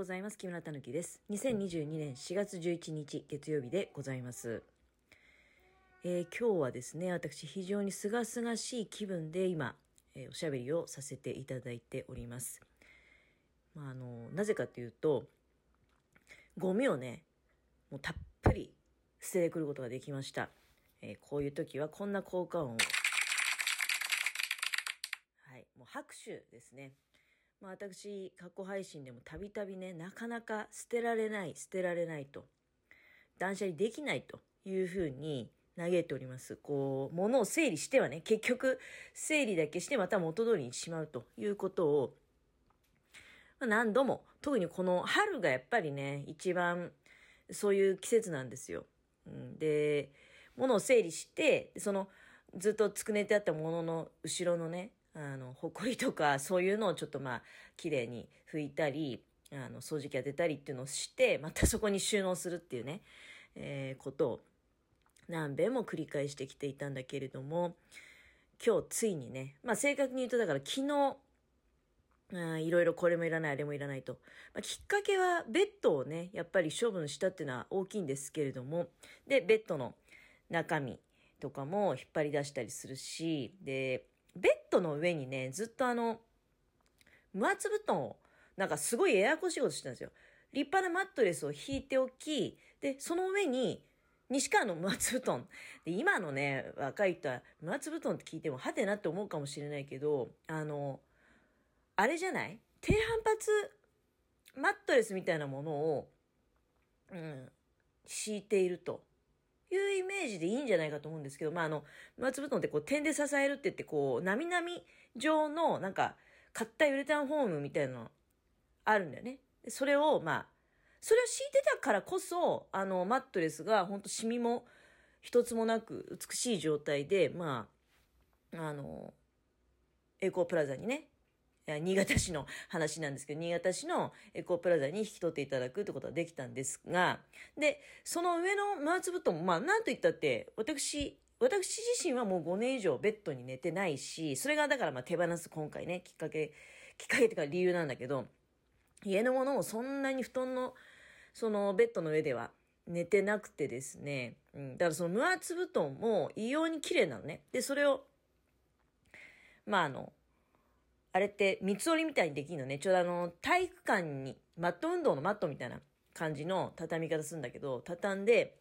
ございます。木村たぬきです。2022年4月11日月曜日でございます。えー今日はですね、私非常に清々しい気分で今、えーおしゃべりをさせていただいております。まあ、あの、なぜかというと、ゴミをね、もうたっぷり捨ててくることができました。えーこういう時はこんな効果音を。はい、もう拍手ですね。まあ、私、過去配信でもたびたびね、なかなか捨てられない、捨てられないと、断捨離できないというふうに嘆いております。こう、物を整理してはね、結局、整理だけしてまた元通りにしまうということを、まあ何度も、特にこの春がやっぱりね、一番そういう季節なんですよ。うん、で、物を整理して、その、ずっとつくねてあったものの後ろのね、あの、ほこりとか、そういうのをちょっとまあ、綺麗に拭いたり、あの、掃除機当てたりっていうのをして、またそこに収納するっていうね、えーことを何遍も繰り返してきていたんだけれども、今日ついにね、まあ正確に言うとだから昨日、うんいろいろこれもいらない、あれもいらないと。まあ、きっかけはベッドをね、やっぱり処分したっていうのは大きいんですけれども、で、ベッドの中身とかも引っ張り出したりするし、で、ベッドの上にね、ずっとあの、無圧布団を、なんかすごいややこしいことしてたんですよ。立派なマットレスを引いておき、で、その上に、西川の 無圧布団。で、今のね、若い人は、無圧布団って聞いても、はてなって思うかもしれないけど、あの、あれじゃない？低反発マットレスみたいなものを、うん、敷いているというイメージでいいんじゃないかと思うんですけど、まあ、あの、松布団ってこう点で支えるって言って、こう、なみなみ状の、なんか、硬いウレタンフォームみたいなのあるんだよね。それを、まあ、それを敷いてたからこそ、あの、マットレスが本当シミも一つもなく美しい状態で、まあ、あの、エコープラザにね、新潟市の話なんですけど、新潟市のエコープラザに引き取っていただくってことができたんですが、で、その上のマーツ布団、まあ、なんと言ったって、私、私自身はもう5年以上ベッドに寝てないし、それがだからまあ手放す今回ね、きっかけ、きっかけっていうか理由なんだけど、家のものもそんなに布団の、そのベッドの上では寝てなくてですね、うん、だからその無圧布団も異様に綺麗なのね。で、それを、まああの、あれって三つ折りみたいにできるのね。ちょうどあの、体育館に、マット運動のマットみたいな感じの畳み方するんだけど、畳んで、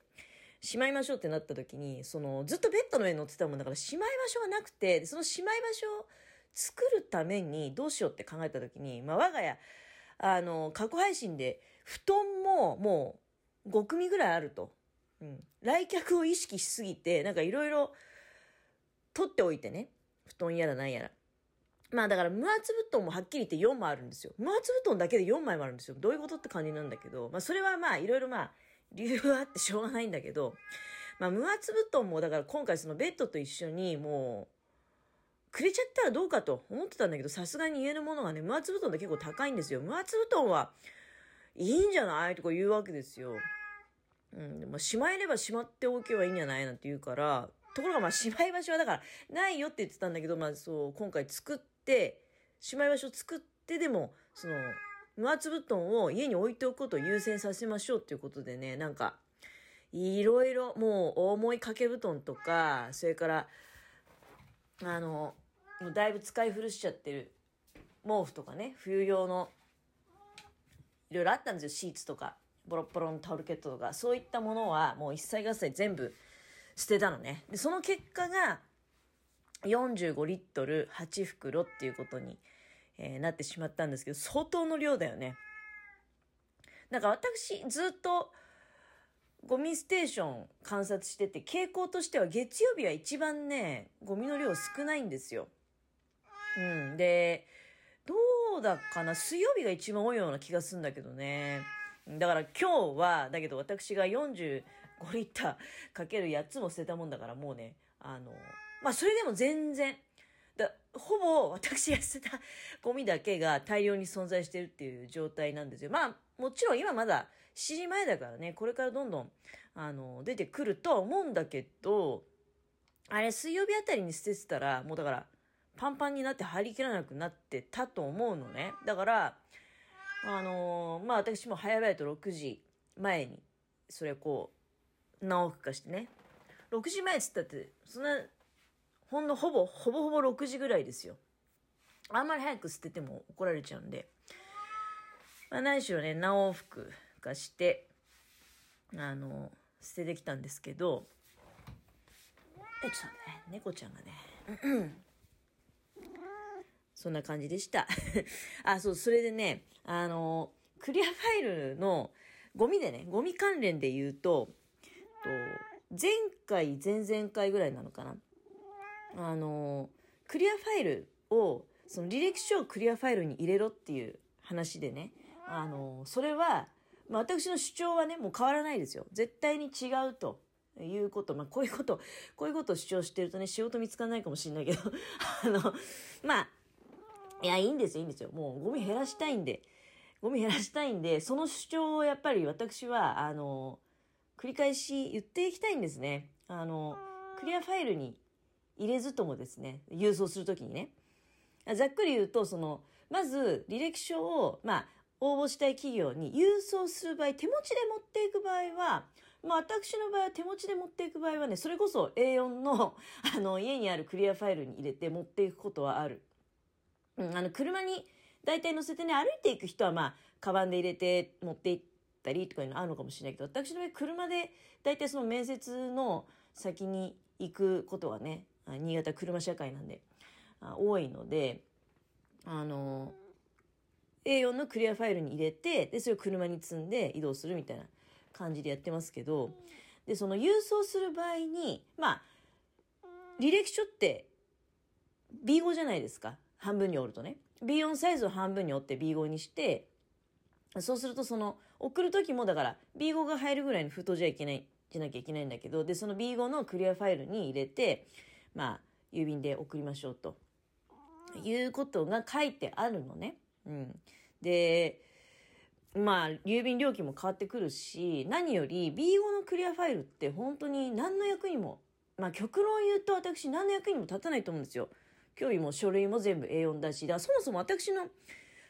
しまいましょうってなった時に、その、ずっとベッドの上に乗ってたもんだから、しまい場所がなくて、そのしまい場所を作るためにどうしようって考えた時に、まあ我が家、あの、過去配信で、布団ももう5組ぐらいあると。うん。来客を意識しすぎて、なんかいろいろ取っておいてね。布団やらなんやら。まあだから無圧布団もはっきり言って4枚あるんですよ。無圧布団だけで4枚もあるんですよ。どういうことって感じなんだけど、まあそれはまあいろいろまあ理由はあってしょうがないんだけど、まあ無圧布団もだから今回そのベッドと一緒にもうくれちゃったらどうかと思ってたんだけど、さすがに家のものがね、無圧布団って結構高いんですよ。無圧布団はいいんじゃないとか言うわけですよ。うん、でもしまえればしまっておけばいいんじゃないなんて言うから、ところがまあしまい場所はだからないよって言ってたんだけど、まあそう、今回作っ、しまい場所作ってでも、その、無圧布団を家に置いておくことを優先させましょうっていうことでね、なんか、いろいろもう重い掛け布団とか、それから、あの、もうだいぶ使い古しちゃってる毛布とかね、冬用の、いろいろあったんですよ、シーツとか、ボロボロのタオルケットとか、そういったものはもう一切合切全部捨てたのね。で、その結果が、45リットル8袋っていうことに、えーなってしまったんですけど、相当の量だよね。なんか私、ずっと、ゴミステーション観察してて、傾向としては月曜日は一番ね、ゴミの量少ないんですよ。うん。で、どうだかな？水曜日が一番多いような気がするんだけどね。だから今日は、だけど私が45リッターかける8つも捨てたもんだからもうね、あの、まあそれでも全然、だほぼ私が捨てた ゴミだけが大量に存在してるっていう状態なんですよ。まあもちろん今まだ7時前だからね、これからどんどん、あの、出てくるとは思うんだけど、あれ水曜日あたりに捨ててたら、もうだから、パンパンになって入りきらなくなってたと思うのね。だから、あのー、まあ私も早々と6時前に、それこう、何往復かしてね。6時前っつったって、そんな、ほんのほぼ、ほぼほぼ6時ぐらいですよ。あんまり早く捨てても怒られちゃうんで。まあ何しろね、何往復かして、あの、捨ててきたんですけど、え、ちょっとね、猫ちゃんがね、そんな感じでした。あ、そう、それでね、あの、クリアファイルのゴミでね、ゴミ関連で言うと、と前回、前々回ぐらいなのかな。あの、クリアファイルを、その履歴書をクリアファイルに入れろっていう話でね、あの、それは、まあ、私の主張はね、もう変わらないですよ。絶対に違うと。いうこと、まあ、こういうこと、こういうことを主張してるとね、仕事見つかんないかもしれないけど、あの、まあ、いや、いいんですよ、いいんですよ。もうゴミ減らしたいんで、ゴミ減らしたいんで、その主張をやっぱり私は、あの、繰り返し言っていきたいんですね。あの、クリアファイルに入れずともですね、郵送するときにね。ざっくり言うと、その、まず履歴書を、まあ、応募したい企業に郵送する場合、手持ちで持っていく場合は、まあ、私の場合は手持ちで持っていく場合はね、それこそ A4 の、あの、家にあるクリアファイルに入れて持っていくことはある。うん、あの、車に大体乗せてね、歩いていく人はまあ、カバンで入れて持って行ったりとかいうのあるのかもしれないけど、私の場合車で大体その面接の先に行くことはね、新潟車社会なんで、多いので、あの、A4 のクリアファイルに入れて、で、それを車に積んで移動するみたいな感じでやってますけど、で、その郵送する場合に、まあ、履歴書って B5 じゃないですか。半分に折るとね。B4 サイズを半分に折って B5 にして、そうするとその、送る時もだから B5 が入るぐらいの封筒じゃいけない、じゃなきゃいけないんだけど、で、その B5 のクリアファイルに入れて、まあ、郵便で送りましょうと。いうことが書いてあるのね。うん。で、まあ、郵便料金も変わってくるし、何より B5 のクリアファイルって本当に何の役にも、まあ極論言うと私何の役にも立たないと思うんですよ。興味も書類も全部 A4 だし、だそもそも私の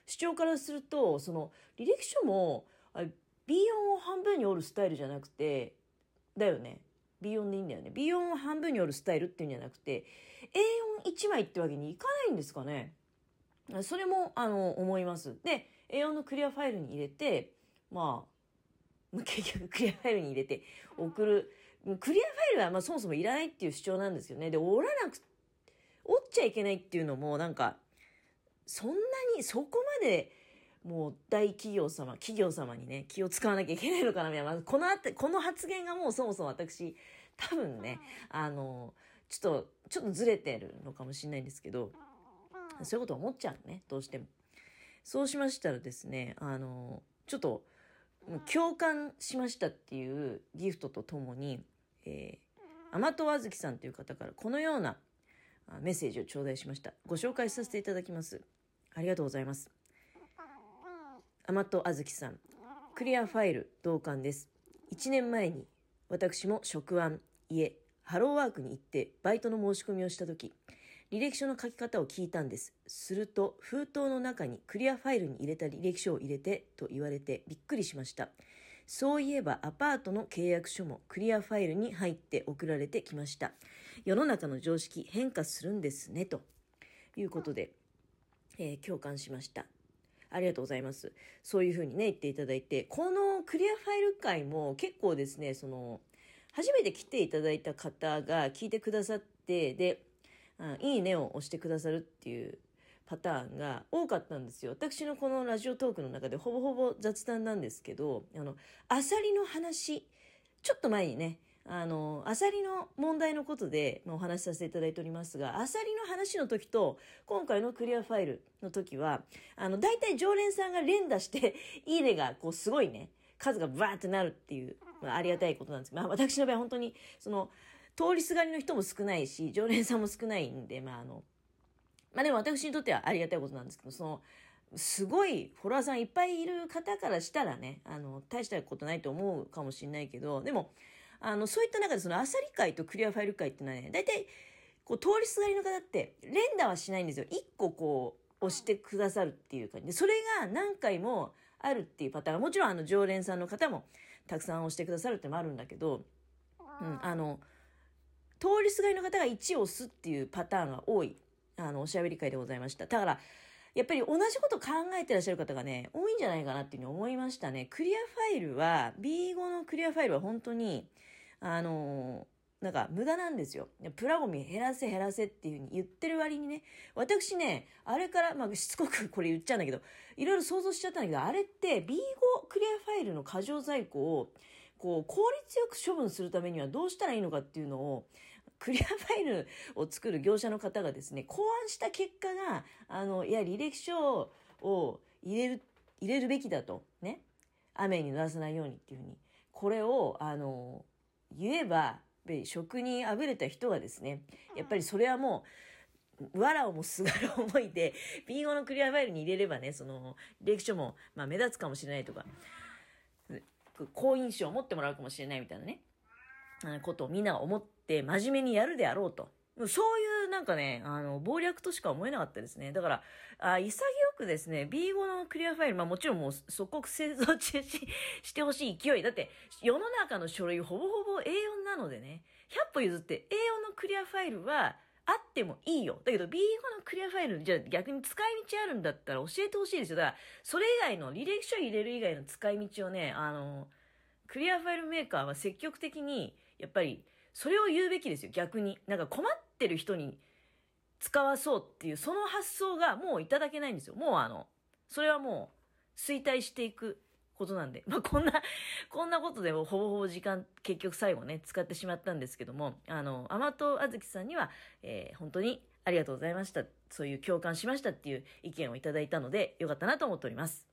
主張からすると、その履歴書も B4 を半分に折るスタイルじゃなくて、だよね。B4 でいいんだよね。B4 を半分に折るスタイルっていうんじゃなくて、A41 枚ってわけにいかないんですかね。それも、あの、思います。で、A4 のクリアファイルに入れて、まあ、結局クリアファイルに入れて送る。クリアファイルはまあそもそもいらないっていう主張なんですよね。で、折らなく折っちゃいけないっていうのもなんかそんなにそこまでもう大企業様企業様にね気を使わなきゃいけないのかなみたいな、このあこの発言がもうそもそも私多分ねあのちょっとちょっとずれてるのかもしれないんですけどそういうこと思っちゃうねどうしても。そうしましたらですねあのちょっと共感しましたっていうギフトとともに、えー、甘党あずきさんという方からこのようなメッセージを頂戴しました。ご紹介させていただきます。ありがとうございます。甘とあずきさん、クリアファイル同感です。1年前に私も職案、家、ハローワークに行ってバイトの申し込みをした時、履歴書の書き方を聞いたんです。すると、封筒の中にクリアファイルに入れた履歴書を入れてと言われてびっくりしました。そういえばアパートの契約書もクリアファイルに入って送られてきました。世の中の常識変化するんですね、ということで、えー、共感しました。ありがとうございます。そういうふうにね、言っていただいて、このクリアファイル会も結構ですね、その、初めて来ていただいた方が聞いてくださって、で、あいいねを押してくださるっていうパターンが多かったんですよ。私のこのラジオトークの中でほぼほぼ雑談なんですけど、あの、アサリの話、ちょっと前にね、あの、アサリの問題のことで、まあ、お話しさせていただいておりますが、アサリの話の時と、今回のクリアファイルの時は、あの、大体常連さんが連打して、いいねが、こう、すごいね、数がバーってなるっていう、まあ、ありがたいことなんですまあ、私の場合本当に、その、通りすがりの人も少ないし、常連さんも少ないんで、まあ、あの、まあでも私にとってはありがたいことなんですけど、その、すごいフォロワーさんいっぱいいる方からしたらね、あの、大したことないと思うかもしれないけど、でも、あの、そういった中でそのアサリ会とクリアファイル会っていうのはね、大体、こう、通りすがりの方って連打はしないんですよ。一個こう、押してくださるっていう感じで、それが何回もあるっていうパターン、もちろんあの常連さんの方もたくさん押してくださるってのもあるんだけど、うん、あの、通りすがりの方が1を押すっていうパターンが多い、あの、おしゃべり会でございました。だから、やっぱり同じこと考えてらっしゃる方がね、多いんじゃないかなっていうふうに思いましたね。クリアファイルは、B5 のクリアファイルは本当に、あのなんか無駄なんですよ。プラゴミ減らせ減らせっていうふうに言ってる割にね、私ね、あれから、まあしつこくこれ言っちゃうんだけど、いろいろ想像しちゃったんだけど、あれって B5 クリアファイルの過剰在庫を、こう、効率よく処分するためにはどうしたらいいのかっていうのを、クリアファイルを作る業者の方がですね、考案した結果が、あの、いや、履歴書を入れる、入れるべきだと。ね。雨に濡らさないようにっていうふうに。これを、あの、言えば、職にあぶれた人がですね、やっぱりそれはもう、わらをもすがる思いで、B5 のクリアファイルに入れればね、その、履歴書も、まあ、目立つかもしれないとか、好印象を持ってもらうかもしれないみたいなね、ことをみんなが思って真面目にやるであろうと。そういうなんかね、あの、謀略としか思えなかったですね。だから、あ潔くですね、B5 のクリアファイル、まあもちろんもう即刻製造中止してほしい勢い。だって、世の中の書類ほぼほぼ A4 なのでね、100歩譲って A4 のクリアファイルは、あってもいいよ。だけど B5 のクリアファイル、じゃあ逆に使い道あるんだったら教えてほしいですよ。だから、それ以外の、履歴書入れる以外の使い道をね、あの、クリアファイルメーカーは積極的に、やっぱり、それを言うべきですよ、逆に。なんか困ってる人に使わそうっていう、その発想がもういただけないんですよ。もうあの、それはもう衰退していくことなんで。まあ、こんな、こんなことでもほぼほぼ時間、結局最後ね、使ってしまったんですけども、あの、甘党あずきさんには、えー、本当にありがとうございました。そういう共感しましたっていう意見をいただいたので、よかったなと思っております。